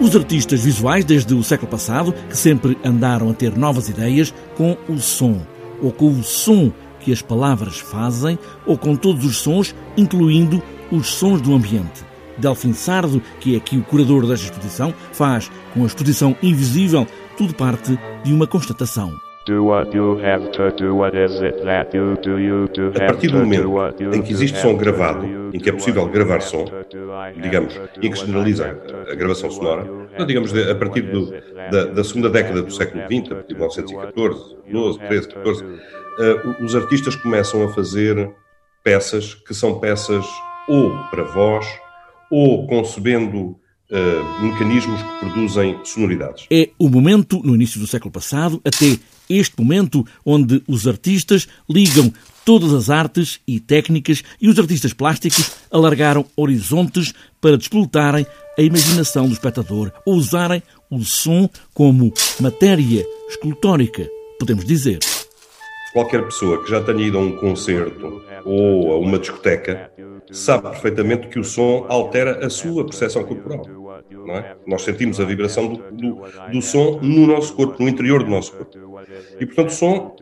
Os artistas visuais, desde o século passado, que sempre andaram a ter novas ideias com o som, ou com o som que as palavras fazem, ou com todos os sons, incluindo os sons do ambiente. Delfim Sardo, que é aqui o curador desta exposição, faz com a exposição invisível tudo parte de uma constatação. A partir do momento em que existe som gravado, em que é possível gravar som, digamos, em que generaliza a gravação sonora, não, digamos, a partir do, da, da, segunda década do século XX, a partir de 1914, 12, 13, 14, uh, os artistas começam a fazer peças que são peças ou para voz, ou concebendo Uh, mecanismos que produzem sonoridades. É o momento, no início do século passado, até este momento onde os artistas ligam todas as artes e técnicas e os artistas plásticos alargaram horizontes para despoltarem a imaginação do espectador ou usarem o som como matéria escultórica, podemos dizer. Qualquer pessoa que já tenha ido a um concerto ou a uma discoteca sabe perfeitamente que o som altera a sua percepção corporal. É? Nós sentimos a vibração do, do, do, som no nosso corpo, no interior do nosso corpo. E, portanto, o som,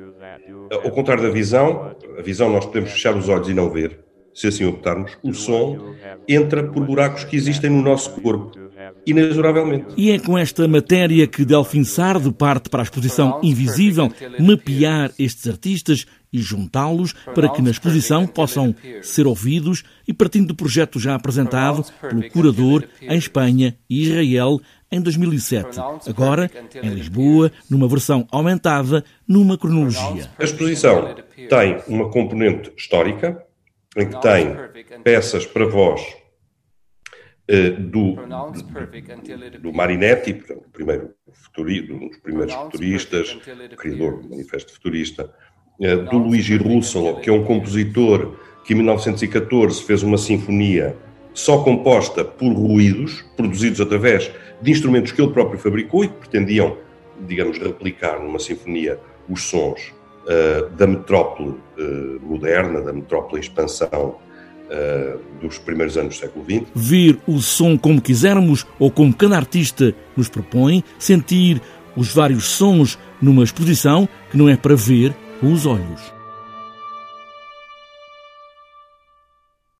ao contrário da visão, a visão nós podemos fechar os olhos e não ver, se assim optarmos, o som entra por buracos que existem no nosso corpo inexoravelmente. E é com esta matéria que Delfim Sardo parte para a exposição Invisível mapear estes artistas e juntá-los para que na exposição possam ser ouvidos e partindo do projeto já apresentado pelo curador em Espanha e Israel em 2007. Agora, em Lisboa, numa versão aumentada, numa cronologia. A exposição tem uma componente histórica, em que tem peças para voz do, do Marinetti, portanto, o primeiro futuri, um dos primeiros futuristas, criador do Manifesto Futurista, eh, do Luigi Russolo, que é um compositor que em 1914 fez uma sinfonia só composta por ruídos, produzidos através de instrumentos que ele próprio fabricou e que pretendiam, digamos, replicar numa sinfonia os sons uh, da metrópole uh, moderna, da metrópole em expansão uh, dos primeiros anos do século XX. Ver o som como quisermos ou como cada artista nos propõe, sentir os vários sons numa exposição que não é para ver com os olhos.